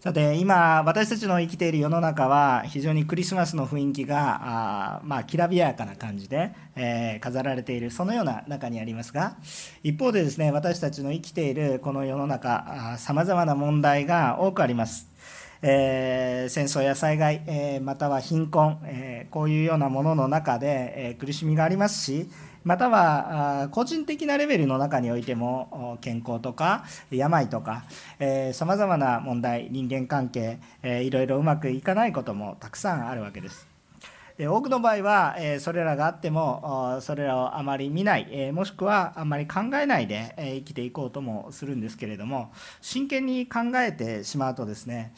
さて今私たちの生きている世の中は非常にクリスマスの雰囲気があまあきらびやかな感じで、えー、飾られているそのような中にありますが一方でですね私たちの生きているこの世の中さまざまな問題が多くあります。えー、戦争や災害、えー、または貧困、え、こういうようなものの中で、え苦しみがありますしまたは個人的なレベルの中においても健康とか病とかさまざまな問題人間関係いろいろうまくいかないこともたくさんあるわけです。多くの場合はそれらがあってもそれらをあまり見ないもしくはあまり考えないで生きていこうともするんですけれども真剣に考えてしまうとですね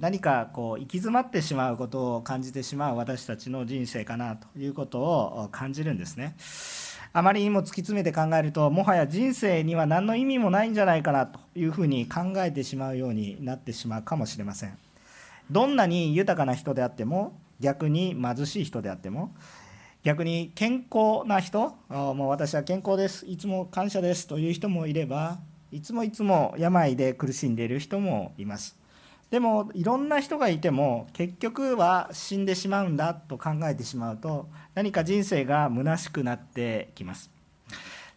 何かこう行き詰まってしまうことを感じてしまう私たちの人生かなということを感じるんですね。あまりにも突き詰めて考えるともはや人生には何の意味もないんじゃないかなというふうに考えてしまうようになってしまうかもしれません。どんなに豊かな人であっても逆に貧しい人であっても逆に健康な人もう私は健康です。いつも感謝です。という人もいればいつもいつも病で苦しんでいる人もいます。でもいろんな人がいても結局は死んでしまうんだと考えてしまうと何か人生が虚しくなってきます。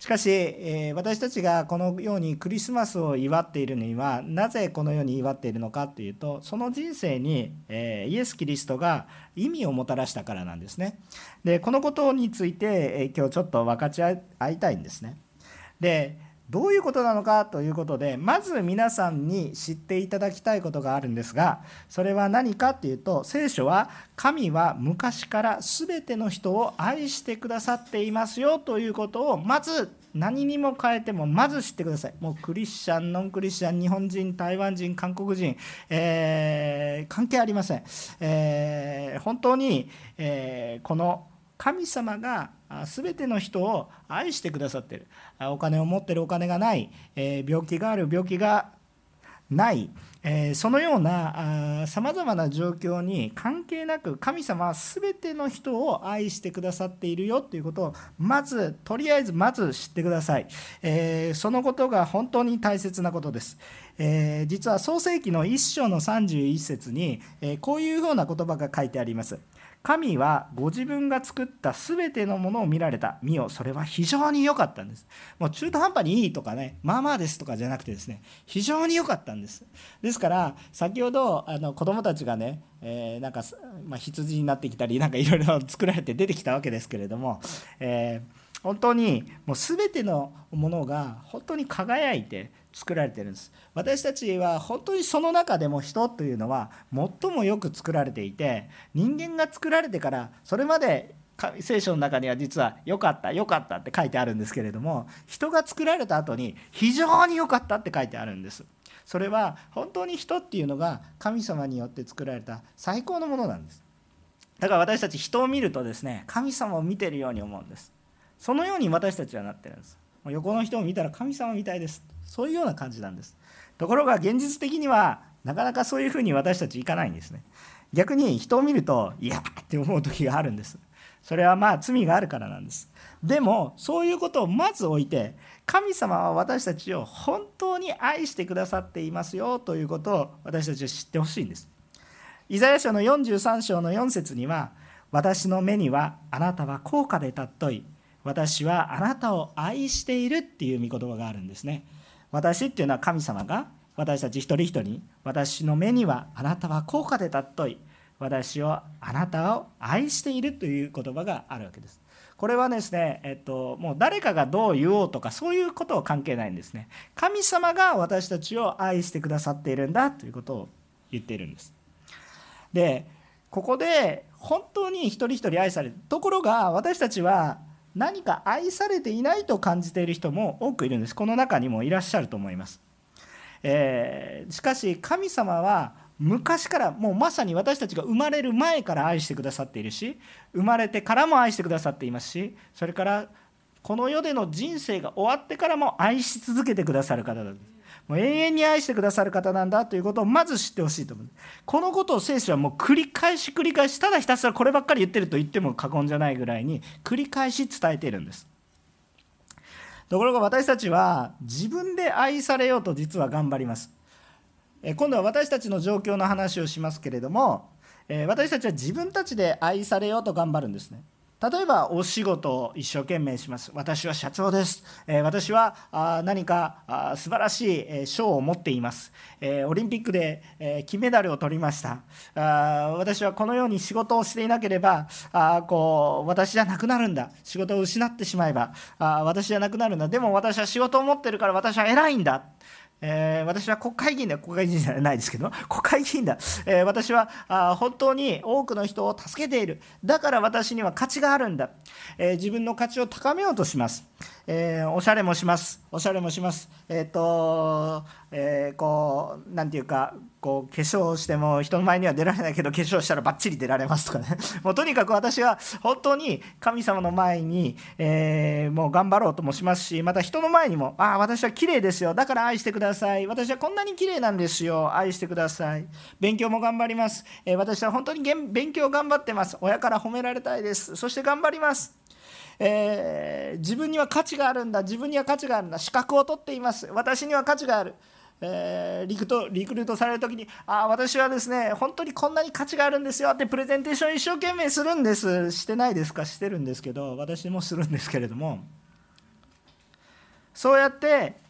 しかし、えー、私たちがこのようにクリスマスを祝っているのにはなぜこのように祝っているのかというとその人生に、えー、イエス・キリストが意味をもたらしたからなんですね。でこのことについて、えー、今日ちょっと分かち合いたいんですね。でどういうことなのかということでまず皆さんに知っていただきたいことがあるんですがそれは何かっていうと聖書は神は昔から全ての人を愛してくださっていますよということをまず何にも変えてもまず知ってください。もうクリスチャンノンクリスチャン日本人台湾人韓国人、えー、関係ありません、えー、本当に、えー、この神様が全ての人を愛してくださっているお金を持ってるお金がない、え病気がある病気がない、えそのようなさまざまな状況に関係なく神様は全ての人を愛してくださっているよ。ということをまずとりあえずまず知ってください、えそのことが本当に大切なことです、え実は創世紀の1章の31節に、えこういうような言葉が書いてあります。神はご自分が作った全てのものを見られた。見よそれは非常に良かったんです。もう中途半端にいいとかねまあまあですとかじゃなくてですね非常に良かったんです。ですから先ほどあの子供たちがね、えー、なんか、まあ、羊になってきたりなんかいろいろ作られて出てきたわけですけれども、えー、本当にもう全てのものが本当に輝いて作られてるんです。私たちは本当にその中でも人というのは最もよく作られていて人間が作られてからそれまで聖書の中には実は良かった良かったって書いてあるんですけれども人が作られた後に非常に良かったって書いてあるんです。それは本当に人っていうのが神様によって作られた最高のものなんです。だから私たち人を見るとですね神様を見てるように思うんです。そのように私たちはなってるんです。横の人を見たら神様みたいです。そういうような感じなんです。ところが現実的にはなかなかそういうふうに私たちいかないんですね。逆に人を見るといやって思う時があるんです。それはまあ罪があるからなんです。でもそういうことをまず置いて神様は私たちを本当に愛してくださっていますよということを私たちは知ってほしいんです。イザヤ書の43章の4節には私の目にはあなたは高価で尊い。私はあなたを愛しているっていう御言葉があるんですね。私っていうのは神様が私たち一人一人に私の目にはあなたは高価で尊い私をあなたを愛しているという言葉があるわけです。これはですね、えっと、もう誰かがどう言おうとかそういうことは関係ないんですね。神様が私たちを愛してくださっているんだということを言っているんです。でここで本当に一人一人愛されるところが私たちは何か愛されていないと感じている人も多くいるんです。この中にもいらっしゃると思います、えー、しかし神様は昔からもうまさに私たちが生まれる前から愛してくださっているし生まれてからも愛してくださっていますしそれからこの世での人生が終わってからも愛し続けてくださる方だもう永遠に愛してくださる方なんだということをまず知ってほしいと思う。このことを聖書はもう繰り返し繰り返しただひたすらこればっかり言ってると言っても過言じゃないぐらいに繰り返し伝えているんです。ところが私たちは自分で愛されようと実は頑張ります。今度は私たちの状況の話をしますけれども私たちは自分たちで愛されようと頑張るんですね。例えばお仕事を一生懸命します。私は社長です、え私はあ何かあ素晴らしい賞を持っています、えオリンピックで、え金メダルを取りました。あ私はこのように仕事をしていなければあこう私じゃなくなるんだ。仕事を失ってしまえばあ私じゃなくなるんだ。でも私は仕事を持ってるから私は偉いんだ。えー、私は国会議員だ国会議員じゃないですけど国会議員だ、えー、私はあ本当に多くの人を助けている。だから私には価値があるんだ、えー、自分の価値を高めようとします、えー、おしゃれもします、おしゃれもします。えっ、と、えー、こう、なんていうか、こう、化粧しても人の前には出られないけど、化粧したらばっちり出られますとかね。もうとにかく私は本当に神様の前に、えー、もう頑張ろうともしますし、また人の前にも、ああ、私は綺麗ですよ。だから愛してください。私はこんなに綺麗なんですよ。愛してください。勉強も頑張ります。えー、私は本当に勉強頑張ってます。親から褒められたいです。そして頑張ります。えー、自分には価値があるんだ自分には価値があるんだ資格を取っています私には価値がある、えー、リクトリクルートされる時にあ私はですね本当にこんなに価値があるんですよってプレゼンテーション一生懸命するんです。してないですか？してるんですけど私もするんですけれども。そうやって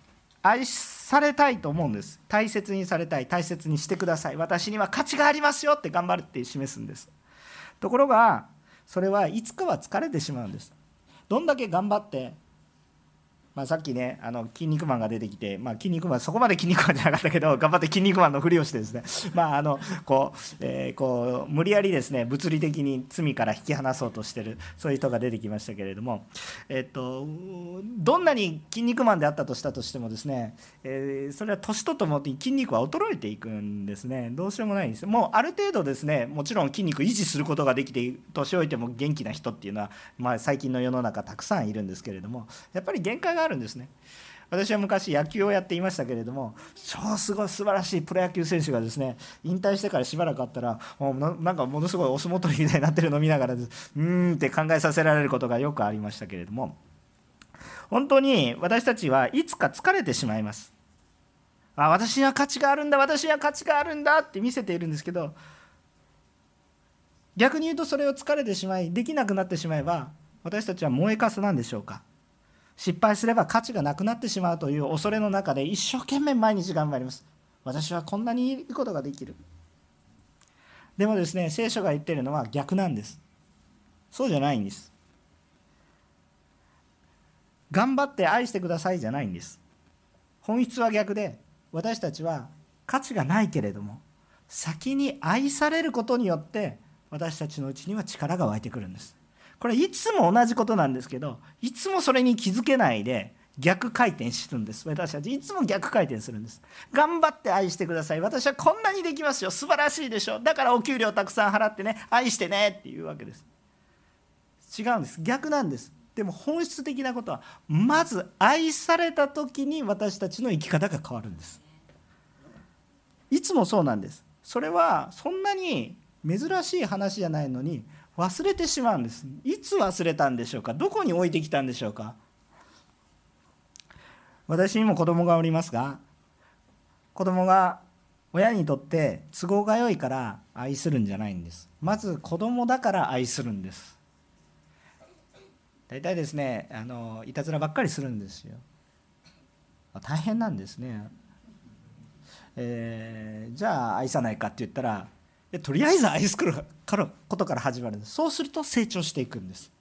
愛されたいと思うんです。大切にされたい。大切にしてください。私には価値がありますよって頑張るって示すんです。ところがそれはいつかは疲れてしまうんです。どんだけ頑張ってまあ、さっきね、あの筋肉マンが出てきて、まあ、筋肉マン、そこまで筋肉マンじゃなかったけど、頑張って筋肉マンのふりをしてですね、まあ、あのこう、えー、こう無理やりですね、物理的に罪から引き離そうとしてる、そういう人が出てきましたけれども、えっと、どんなに筋肉マンであったとしたとしてもですね、えー、それは年とともに筋肉は衰えていくんですね、どうしようもないんです。もうある程度ですね、もちろん筋肉維持することができて、年老いても元気な人っていうのは、まあ、最近の世の中たくさんいるんですけれども、やっぱり限界があるんですね。私は昔野球をやっていましたけれども超すごい素晴らしいプロ野球選手がですね引退してからしばらくあったらもうなんかものすごいお相撲取りみたいになってるのを見ながらうーんって考えさせられることがよくありましたけれども。本当に私たちはいつか疲れてしまいます。あ私には価値があるんだ私には価値があるんだって見せているんですけど逆に言うとそれを疲れてしまいできなくなってしまえば私たちは燃えかすなんでしょうか。失敗すれば価値がなくなってしまうという恐れの中で一生懸命毎日頑張ります。私はこんなにいいことができる。でもですね聖書が言ってるのは逆なんです。そうじゃないんです。頑張って愛してくださいじゃないんです。本質は逆で私たちは価値がないけれども先に愛されることによって私たちのうちには力が湧いてくるんです。これいつも同じことなんですけどいつもそれに気づけないで逆回転するんです。私たちいつも逆回転するんです。頑張って愛してください。私はこんなにできますよ。素晴らしいでしょ。だからお給料たくさん払ってね愛してねっていうわけです。違うんです。逆なんです。でも本質的なことはまず愛された時に私たちの生き方が変わるんです。いつもそうなんです。それはそんなに珍しい話じゃないのに忘れてしまうんです。いつ忘れたんでしょうか？どこに置いてきたんでしょうか？私にも子供がおりますが子供が親にとって都合が良いから愛するんじゃないんです。まず子供だから愛するんです。大体ですねあのいたずらばっかりするんですよ。大変なんですね。えー、じゃあ愛さないかって言ったらでとりあえず愛することから始まるんです。そうすると成長していくんです。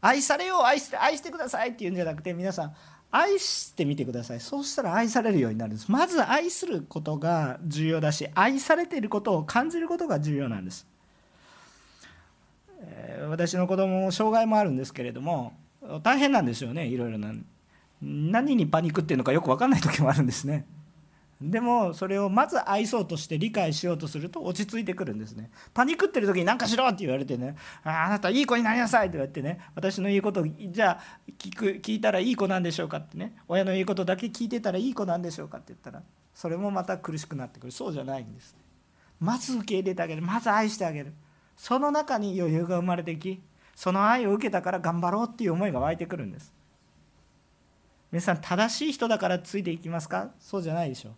愛されよう愛して愛してくださいっていうんじゃなくて皆さん愛してみてください。そうしたら愛されるようになるんです。まず愛することが重要だし愛されていることを感じることが重要なんです、えー、私の子供も障害もあるんですけれども大変なんですよねいろいろな。何にパニックっていうのかよく分かんない時もあるんですね。でもそれをまず愛そうとして理解しようとすると落ち着いてくるんですね。パニックってる時に何かしろって言われてねああなたいい子になりなさいって言われてね私の言うことじゃあ聞く聞いたらいい子なんでしょうかってね親の言うことだけ聞いてたらいい子なんでしょうかって言ったらそれもまた苦しくなってくる。そうじゃないんですまず受け入れてあげる。まず愛してあげる。その中に余裕が生まれてきその愛を受けたから頑張ろうっていう思いが湧いてくるんです。皆さん正しい人だからついていきますか？そうじゃないでしょ。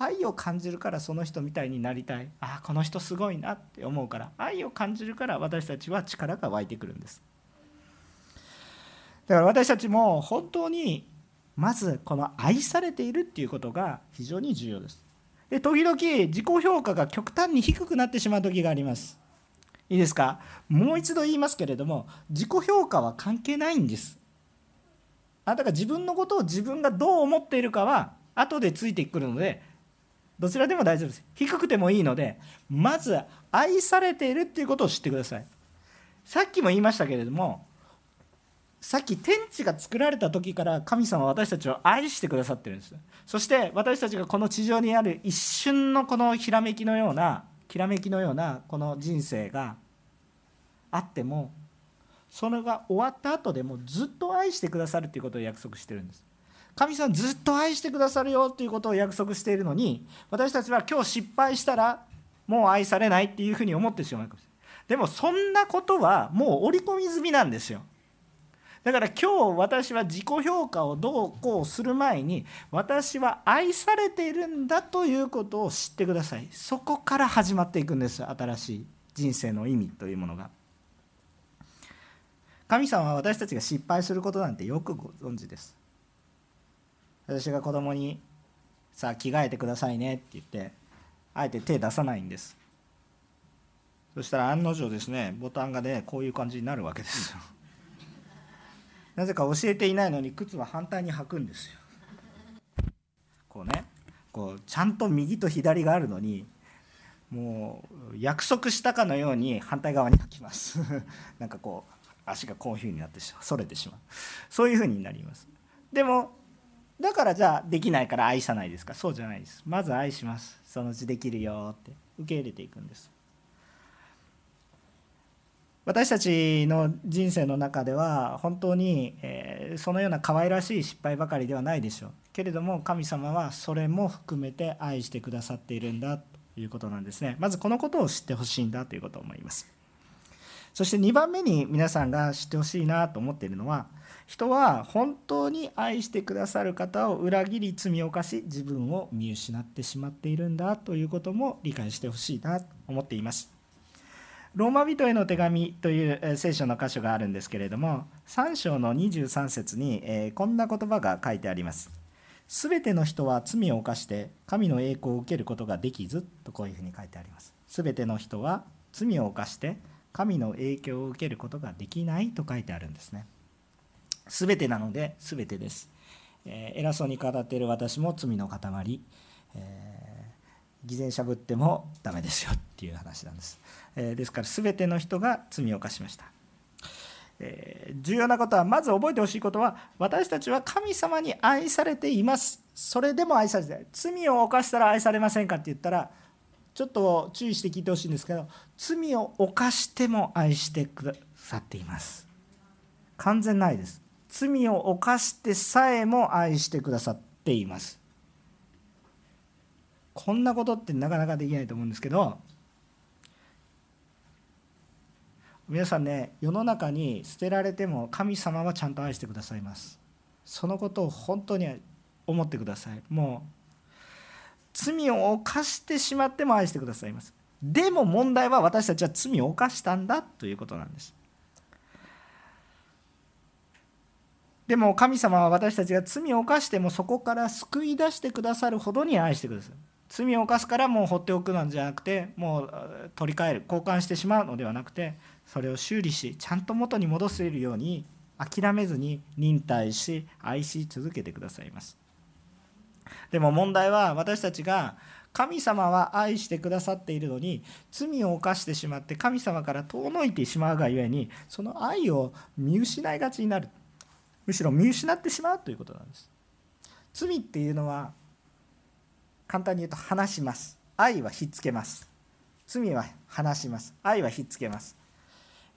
愛を感じるからその人みたいになりたい。ああこの人すごいなって思うから。愛を感じるから私たちは力が湧いてくるんです。だから私たちも本当にまずこの愛されているっていうことが非常に重要です。で時々自己評価が極端に低くなってしまう時があります。いいですか？もう一度言いますけれども自己評価は関係ないんです。あなたが自分のことを自分がどう思っているかは後でついてくるのでどちらでも大丈夫です。低くてもいいのでまず愛されているっていうことを知ってください。さっきも言いましたけれどもさっき天地が作られた時から神様は私たちを愛してくださってるんです。そして私たちがこの地上にある一瞬のこのひらめきのようなきらめきのようなこの人生があってもそれが終わった後でもずっと愛してくださるということを約束してるんです。神様ずっと愛してくださるよということを約束しているのに私たちは今日失敗したらもう愛されないっていうふうに思ってしまうかもしれない。でもそんなことはもう織り込み済みなんですよ。だから今日私は自己評価をどうこうする前に私は愛されているんだということを知ってください。そこから始まっていくんです。新しい人生の意味というものが。神様は私たちが失敗することなんてよくご存知です。私が子供にさあ着替えてくださいねって言ってあえて手出さないんです。そしたら案の定ですねボタンがねこういう感じになるわけですよ。なぜか教えていないのに靴は反対に履くんですよ。こうねこうちゃんと右と左があるのにもう約束したかのように反対側に履きます。なんかこう足がこういうふうになってしまうそれてしまう。そういうふうになります。でもだからじゃあできないから愛さないですか？そうじゃないです。まず愛します。そのうちできるよって。受け入れていくんです。私たちの人生の中では本当に、えそのような可愛らしい失敗ばかりではないでしょう。けれども神様はそれも含めて愛してくださっているんだということなんですね。まずこのことを知ってほしいんだということを思います。そして2番目に皆さんが知ってほしいなと思っているのは人は本当に愛してくださる方を裏切り罪を犯し自分を見失ってしまっているんだということも理解してほしいなと思っています。ローマ人への手紙という聖書の箇所があるんですけれども3章の23節にこんな言葉が書いてあります。すべての人は罪を犯して神の栄光を受けることができずとこういうふうに書いてあります。すべての人は罪を犯して神の影響を受けることができないと書いてあるんですね。すべてなので全てです、えー、偉そうに語っている私も罪の塊、えー、偽善しゃぶってもダメですよっていう話なんです。えですから全ての人が罪を犯しました、え重要なことはまず覚えてほしいことは私たちは神様に愛されています。それでも愛されて罪を犯したら愛されませんかって言ったらちょっと注意して聞いてほしいんですけど罪を犯しても愛してくださっています。完全ないです。罪を犯してさえも愛してくださっています。こんなことってなかなかできないと思うんですけど皆さんね世の中に捨てられても神様はちゃんと愛してくださいます。そのことを本当に思ってください。もう罪を犯してしまっても愛してくださいます。でも問題は私たちは罪を犯したんだということなんです。でも神様は私たちが罪を犯してもそこから救い出してくださるほどに愛してください罪を犯すからもう放っておくのじゃなくてもう取り替える交換してしまうのではなくてそれを修理しちゃんと元に戻せるように諦めずに忍耐し愛し続けてくださいます。でも問題は私たちが神様は愛してくださっているのに罪を犯してしまって神様から遠のいてしまうがゆえにその愛を見失いがちになる。むしろ見失ってしまうということなんです。罪っていうのは簡単に言うと話します。愛はひっつけます。罪は話します。愛はひっつけます、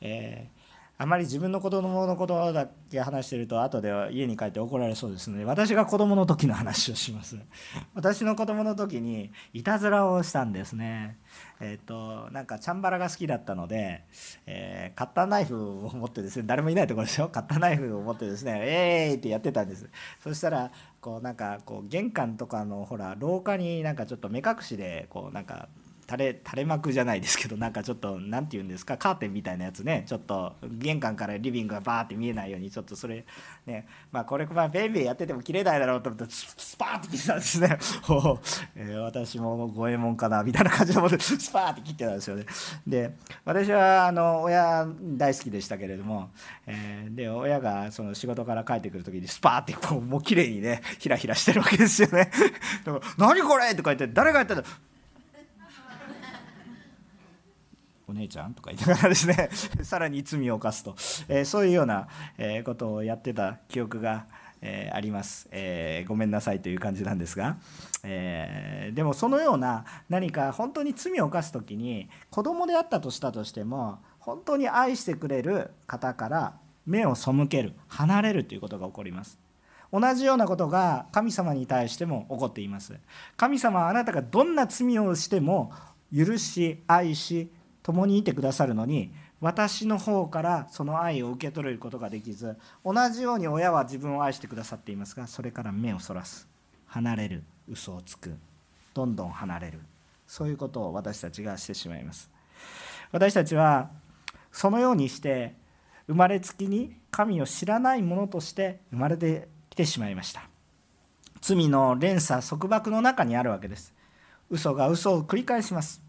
えー、あまり自分の子供のことだけ話してると後では家に帰って怒られそうですので私が子供の時の話をします。私の子供の時にいたずらをしたんですね。えっ、ー、となんかチャンバラが好きだったので、えー、カッターナイフを持ってですね誰もいないところですよ。カッターナイフを持ってですねえーいってやってたんです。そしたらこうなんかこう玄関とかのほら廊下になんかちょっと目隠しでこうなんか垂れ垂れ幕じゃないですけどなんかちょっと何て言うんですかカーテンみたいなやつね。ちょっと玄関からリビングがバーって見えないようにちょっとそれね。まあこれまあベイベーやってても切れないだろうと思ってスパーって切ってたんですね。お、えー、私も五右衛門かなみたいな感じでスパーって切ってたんですよね。で私はあの親大好きでしたけれども、えー、で親がその仕事から帰ってくる時にスパーってこうもう綺麗にねひらひらしてるわけですよね「何これ!」とか言って誰がやったの姉ちゃんとか言いながらですね さらに罪を犯すと、えー、そういうような、えー、ことをやってた記憶が、えー、あります、えごめんなさいという感じなんですが、えでもそのような何か本当に罪を犯す時に子供であったとしたとしても本当に愛してくれる方から目を背ける離れるということが起こります。同じようなことが神様に対しても起こっています。神様はあなたがどんな罪をしても許し愛し共にいてくださるのに私の方からその愛を受け取ることができず同じように親は自分を愛してくださっていますがそれから目をそらす。離れる。嘘をつく。どんどん離れる。そういうことを私たちがしてしまいます。私たちはそのようにして生まれつきに神を知らないものとして生まれてきてしまいました。罪の連鎖束縛の中にあるわけです。嘘が嘘を繰り返します。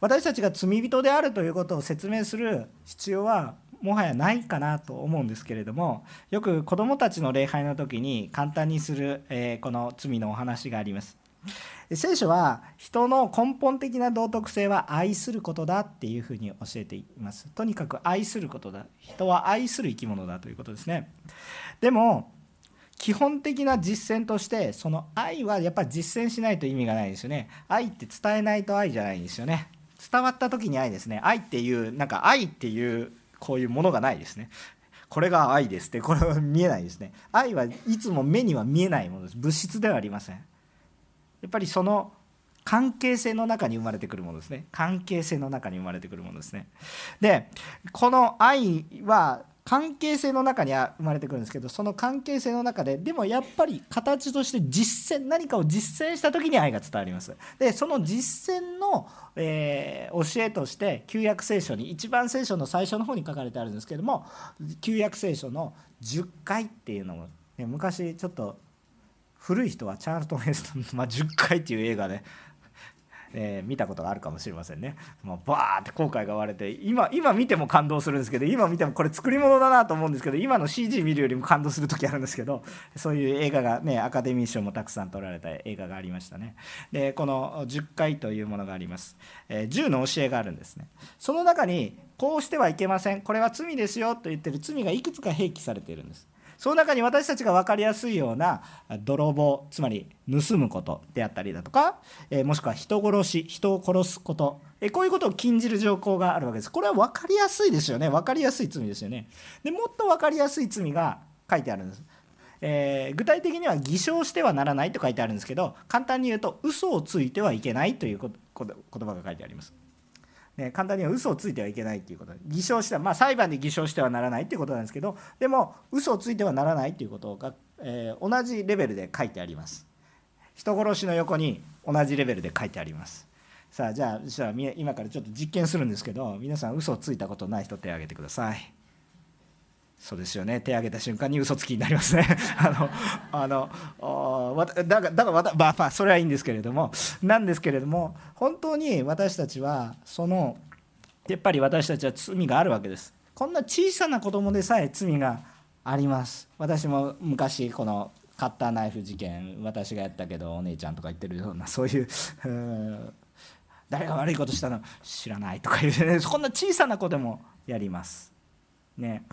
私たちが罪人であるということを説明する必要はもはやないかなと思うんですけれどもよく子どもたちの礼拝の時に簡単にする、えこの罪のお話があります。聖書は人の根本的な道徳性は愛することだっていうふうに教えています。とにかく愛することだ。人は愛する生き物だということですね。でも基本的な実践としてその愛はやっぱり実践しないと意味がないですよね。愛って伝えないと愛じゃないんですよね。伝わった時に愛ですね。愛っていうなんか愛っていうこういうものがないですね。これが愛ですってこれは見えないですね。愛はいつも目には見えないものです。物質ではありません。やっぱりその関係性の中に生まれてくるものですね。関係性の中に生まれてくるものですね。でこの愛は関係性の中には生まれてくるんですけどその関係性の中ででもやっぱり形として実践何かを実践した時に愛が伝わります。でその実践の、えー、教えとして旧約聖書に一番聖書の最初の方に書かれてあるんですけども旧約聖書の10回っていうのも、ね、昔ちょっと古い人はチャールトン・ヘストン、まあ、10回っていう映画で、えー、見たことがあるかもしれませんね。もうバーって後悔が割れて今今見ても感動するんですけど今見てもこれ作り物だなと思うんですけど今の CG 見るよりも感動する時あるんですけどそういう映画がねアカデミー賞もたくさん撮られた映画がありましたね。でこの10回というものがあります、えー、10の教えがあるんですね。その中にこうしてはいけません。これは罪ですよと言ってる罪がいくつか併記されているんです。その中に私たちが分かりやすいような泥棒つまり盗むことであったりだとか、えもしくは人殺し人を殺すこと、えこういうことを禁じる条項があるわけです。これは分かりやすいですよね。分かりやすい罪ですよね。でもっと分かりやすい罪が書いてあるんです。えー、具体的には偽証してはならないと書いてあるんですけど簡単に言うと嘘をついてはいけないという言葉が書いてあります。ね、簡単には嘘をついてはいけないっていうこと。偽証しては、まあ、裁判で偽証してはならないっていうことなんですけどでも嘘をついてはならないっていうことが、えー、同じレベルで書いてあります。人殺しの横に同じレベルで書いてあります。さあじゃあじゃあ今からちょっと実験するんですけど皆さん嘘をついたことない人手を挙げてください。そうですよね。手を挙げた瞬間に嘘つきになりますね。あのあのだからだからまあまあそれはいいんですけれども。なんですけれども本当に私たちはそのやっぱり私たちは罪があるわけです。こんな小さな子供でさえ罪があります。私も昔このカッターナイフ事件私がやったけどお姉ちゃんとか言ってるような そういう誰が悪いことしたの？知らないとかいうね。そんな小さな子でもやります。ね。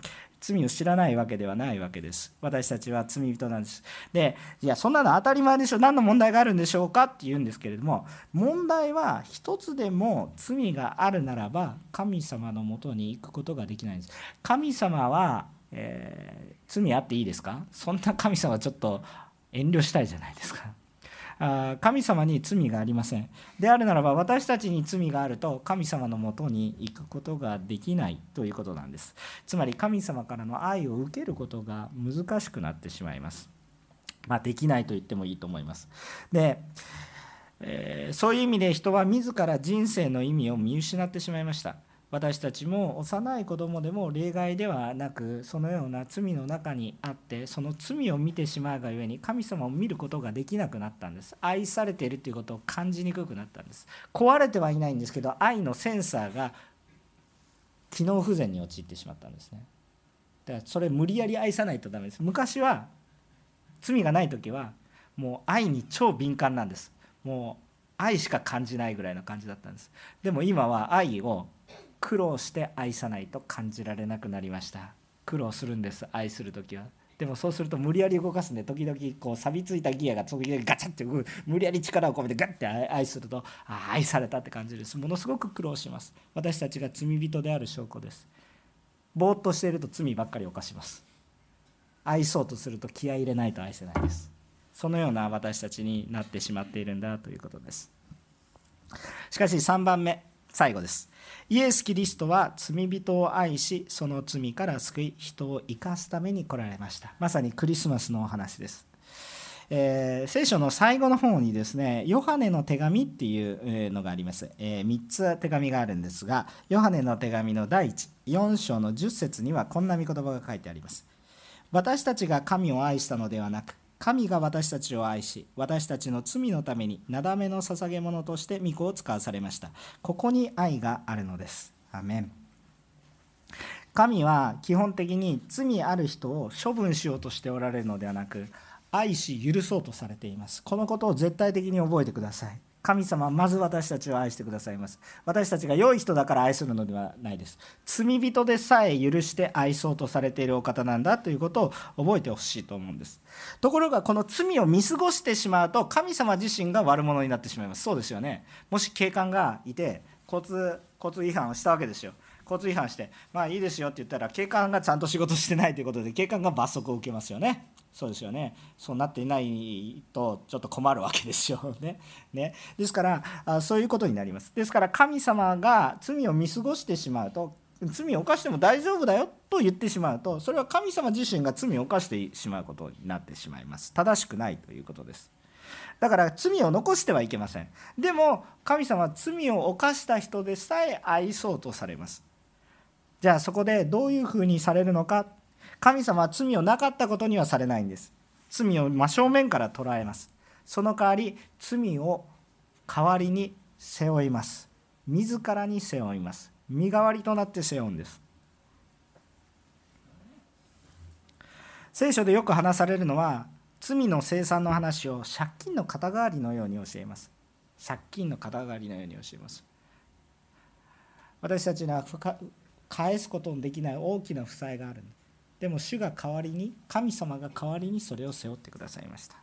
罪を知らないわけではないわけです。私たちは罪人なんです。でいやそんなの当たり前でしょ。何の問題があるんでしょうかって言うんですけれども問題は一つでも罪があるならば神様のもとに行くことができないんです。神様は、えー、罪あっていいですか？そんな神様ちょっと遠慮したいじゃないですか。神様に罪がありません。であるならば私たちに罪があると神様のもとに行くことができないということなんです。つまり神様からの愛を受けることが難しくなってしまいます。まあ、できないと言ってもいいと思います。で、えー、そういう意味で人は自ら人生の意味を見失ってしまいました。私たちも幼い子供でも例外ではなくそのような罪の中にあってその罪を見てしまうがゆえに神様を見ることができなくなったんです。愛されているということを感じにくくなったんです。壊れてはいないんですけど愛のセンサーが機能不全に陥ってしまったんですね。だからそれ無理やり愛さないとダメです。昔は罪がない時はもう愛に超敏感なんです。もう愛しか感じないぐらいの感じだったんです。でも今は愛を苦労して愛さないと感じられなくなりました。苦労するんです愛する時は。でもそうすると無理やり動かすんで時々こう錆びついたギアが時々ガチャって無理やり力を込めてガッて愛するとあ愛されたって感じです。ものすごく苦労します。私たちが罪人である証拠です。ぼーっとしていると罪ばっかり犯します。愛そうとすると気合い入れないと愛せないです。そのような私たちになってしまっているんだということです。しかし3番目。最後です。イエス・キリストは罪人を愛しその罪から救い人を生かすために来られました。まさにクリスマスのお話です。えー、聖書の最後の方にですねヨハネの手紙っていうのがあります、えー、3つ手紙があるんですがヨハネの手紙の第14章の10節にはこんな御言葉が書いてあります。私たちが神を愛したのではなく神が私たちを愛し私たちの罪のためになだめの捧げ物として御子を使わされました。ここに愛があるのです。アメン。神は基本的に罪ある人を処分しようとしておられるのではなく愛し許そうとされています。このことを絶対的に覚えてください。神様はまず私たちを愛してくださいます。私たちが良い人だから愛するのではないです。罪人でさえ許して愛そうとされているお方なんだということを覚えてほしいと思うんです。ところがこの罪を見過ごしてしまうと神様自身が悪者になってしまいます。そうですよね。もし警官がいて交通交通違反をしたわけですよ。交通違反してまあいいですよって言ったら警官がちゃんと仕事してないということで警官が罰則を受けますよね。そうですよね。そうなっていないとちょっと困るわけですよね。ね。ですからあそういうことになります。ですから神様が罪を見過ごしてしまうと罪を犯しても大丈夫だよと言ってしまうとそれは神様自身が罪を犯してしまうことになってしまいます。正しくないということです。だから罪を残してはいけません。でも神様は罪を犯した人でさえ愛そうとされます。じゃあそこでどういうふうにされるのか神様は罪をなかったことにはされないんです。罪を真正面から捉えます。その代わり罪を代わりに背負います。自らに背負います。身代わりとなって背負うんです。聖書でよく話されるのは罪の生産の話を借金の肩代わりのように教えます。借金の肩代わりのように教えます。私たちには返すことのできない大きな負債があるんです。でも主が代わりに神様が代わりにそれを背負ってくださいました。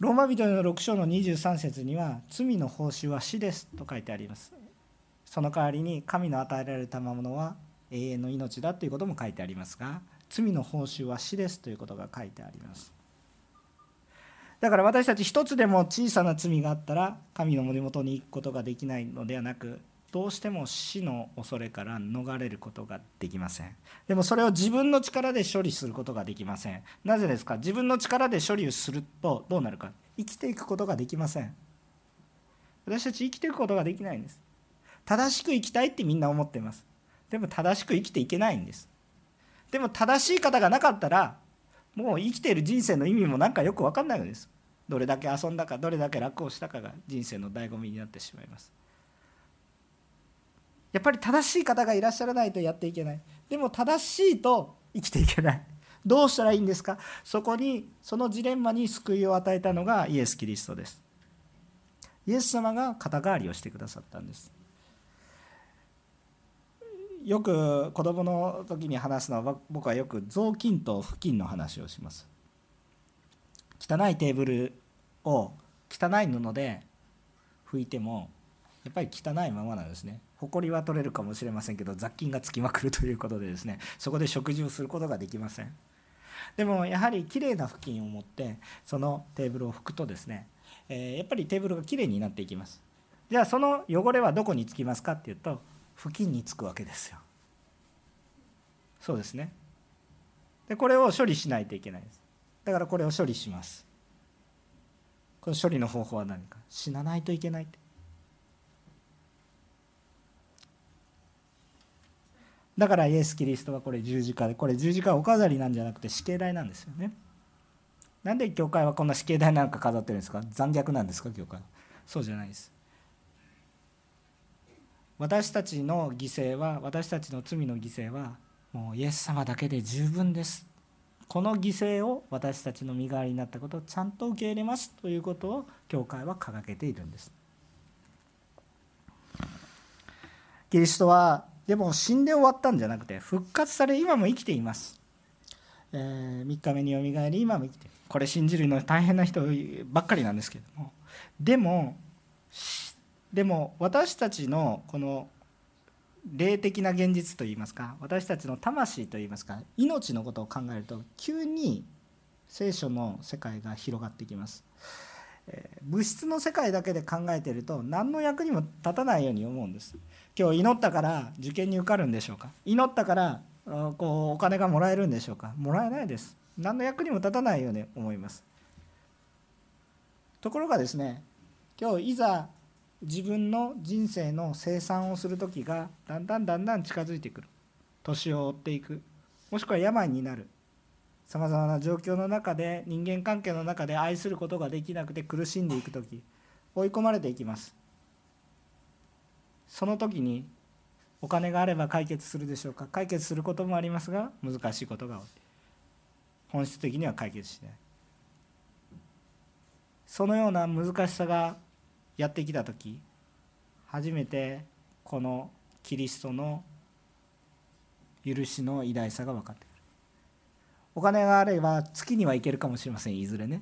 ローマ人の6章の23節には罪の報酬は死ですと書いてあります。その代わりに神の与えられたものは永遠の命だということも書いてありますが罪の報酬は死ですということが書いてあります。だから私たち一つでも小さな罪があったら神の森元に行くことができないのではなくどうしても死の恐れから逃れることができません。でもそれを自分の力で処理することができません。なぜですか？自分の力で処理をするとどうなるか？生きていくことができません。私たち生きていくことができないんです。正しく生きたいってみんな思ってます。でも正しく生きていけないんです。でも正しい方がなかったらもう生きている人生の意味もなんかよく分かんないのです。どれだけ遊んだかどれだけ楽をしたかが人生の醍醐味になってしまいます。やっぱり正しい方がいらっしゃらないとやっていけない。でも正しいと生きていけない。どうしたらいいんですか？そこにそのジレンマに救いを与えたのがイエス・キリストです。イエス様が肩代わりをしてくださったんです。よく子供の時に話すのは僕はよく雑巾と布巾の話をします。汚いテーブルを汚い布で拭いてもやっぱり汚いままなんですね。埃は取れるかもしれませんけど雑菌がつきまくるということでですねそこで食事をすることができません。でもやはりきれいな布巾を持ってそのテーブルを拭くとですね、えー、やっぱりテーブルがきれいになっていきます。じゃあその汚れはどこにつきますかっていうと付近につくわけですよ。そうですね。でこれを処理しないといけないです。だからこれを処理します。この処理の方法は何か。死なないといけないって。だからイエス・キリストはこれ十字架でこれ十字架はお飾りなんじゃなくて死刑台なんですよね。なんで教会はこんな死刑台なんか飾ってるんですか？残虐なんですか？教会。そうじゃないです。私たちの犠牲は私たちの罪の犠牲はもうイエス様だけで十分です。この犠牲を私たちの身代わりになったことをちゃんと受け入れますということを教会は掲げているんです。キリストはでも死んで終わったんじゃなくて復活され今も生きています、えー、3日目によみがえり今も生きてこれ信じるの大変な人ばっかりなんですけども。でもでも私たちのこの霊的な現実といいますか私たちの魂といいますか命のことを考えると急に聖書の世界が広がってきます。物質の世界だけで考えてると何の役にも立たないように思うんです。今日祈ったから受験に受かるんでしょうか？祈ったからこうお金がもらえるんでしょうか？もらえないです。何の役にも立たないように思います。ところがですね今日いざ自分の人生の生産をする時がだんだんだんだん近づいてくる。年を追っていく。もしくは病になる。さまざまな状況の中で人間関係の中で愛することができなくて苦しんでいく時追い込まれていきます。その時にお金があれば解決するでしょうか？解決することもありますが難しいことが多い。本質的には解決しない。そのような難しさがやってきた時初めてこのキリストの許しの偉大さが分かってお金があれば月には行けるかもしれません。いずれね。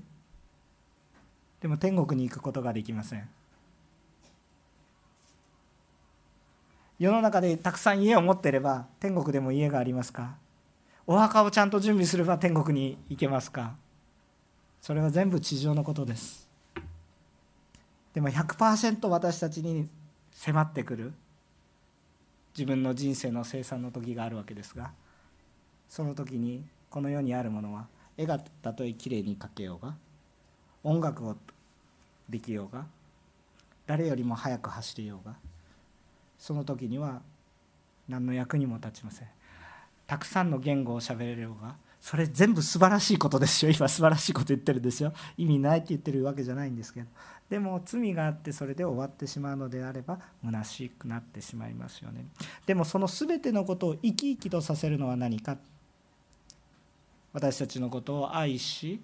でも天国に行くことができません。世の中でたくさん家を持ってれば天国でも家がありますか？お墓をちゃんと準備すれば天国に行けますか？それは全部地上のことです。でも100%私たちに迫ってくる自分の人生の生産の時があるわけですがその時にこの世にあるものは絵がたとえきれいに描けようが音楽をできようが誰よりも速く走れようがその時には何の役にも立ちません。たくさんの言語を喋れようがそれ全部素晴らしいことですよ。今素晴らしいこと言ってるんですよ。意味ないって言ってるわけじゃないんですけど。でも罪があってそれで終わってしまうのであれば虚しくなってしまいますよね。でもその全てのことを生き生きとさせるのは何か。私たちのことを愛し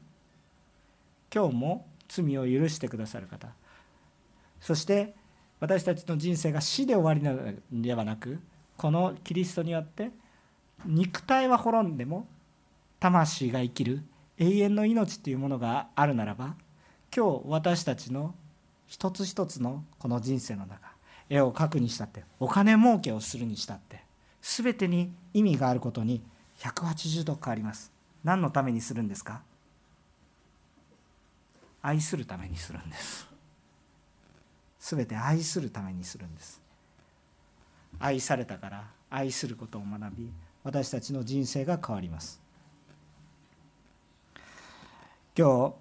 今日も罪を許してくださる方。そして私たちの人生が死で終わりのではなくこのキリストによって肉体は滅んでも魂が生きる永遠の命というものがあるならば今日私たちの一つ一つのこの人生の中絵を描くにしたってお金儲けをするにしたって全てに意味があることに180度変わります。何のためにするんですか？愛するためにするんです。全て愛するためにするんです。愛されたから愛することを学び私たちの人生が変わります。今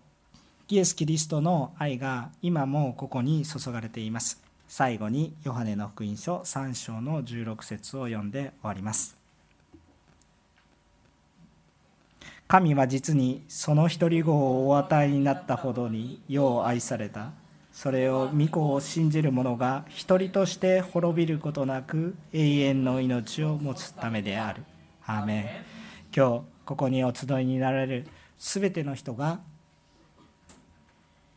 日イエス・キリストの愛が今もここに注がれています。最後にヨハネの福音書3章の16節を読んで終わります。神は実にその一人子をお与えになったほどに世を愛された。それを御子を信じる者が一人として滅びることなく永遠の命を持つためである。アーメン。今日ここにお集いになられるすべての人が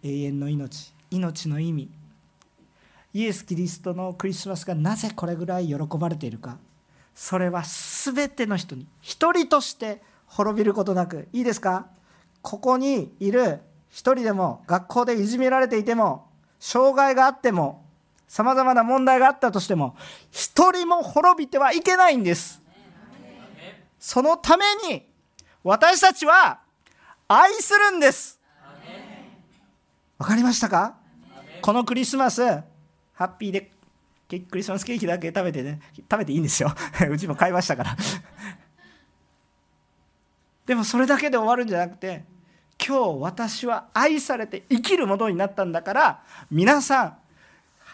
永遠の命命の意味イエス・キリストのクリスマスがなぜこれぐらい喜ばれているか。それは全ての人に一人として滅びることなくいいですか？ここにいる一人でも学校でいじめられていても障害があってもさまざまな問題があったとしても一人も滅びてはいけないんです。そのために私たちは愛するんです。わかりましたか？このクリスマスハッピーでクリスマスケーキだけ食べてね食べていいんですよ。うちも買いましたから。でもそれだけで終わるんじゃなくて今日私は愛されて生きるものになったんだから皆さん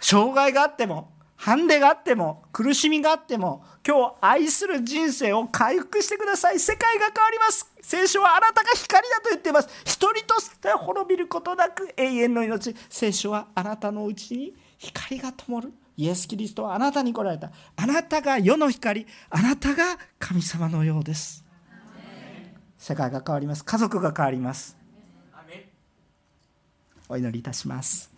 障害があってもハンデがあっても苦しみがあっても今日愛する人生を回復してください。世界が変わります。聖書はあなたが光だと言っています。一人として滅びることなく永遠の命。聖書はあなたのうちに光が灯る。イエス・キリストはあなたに来られた。あなたが世の光。あなたが神様のようです。世界が変わります。家族が変わります。お祈りいたします。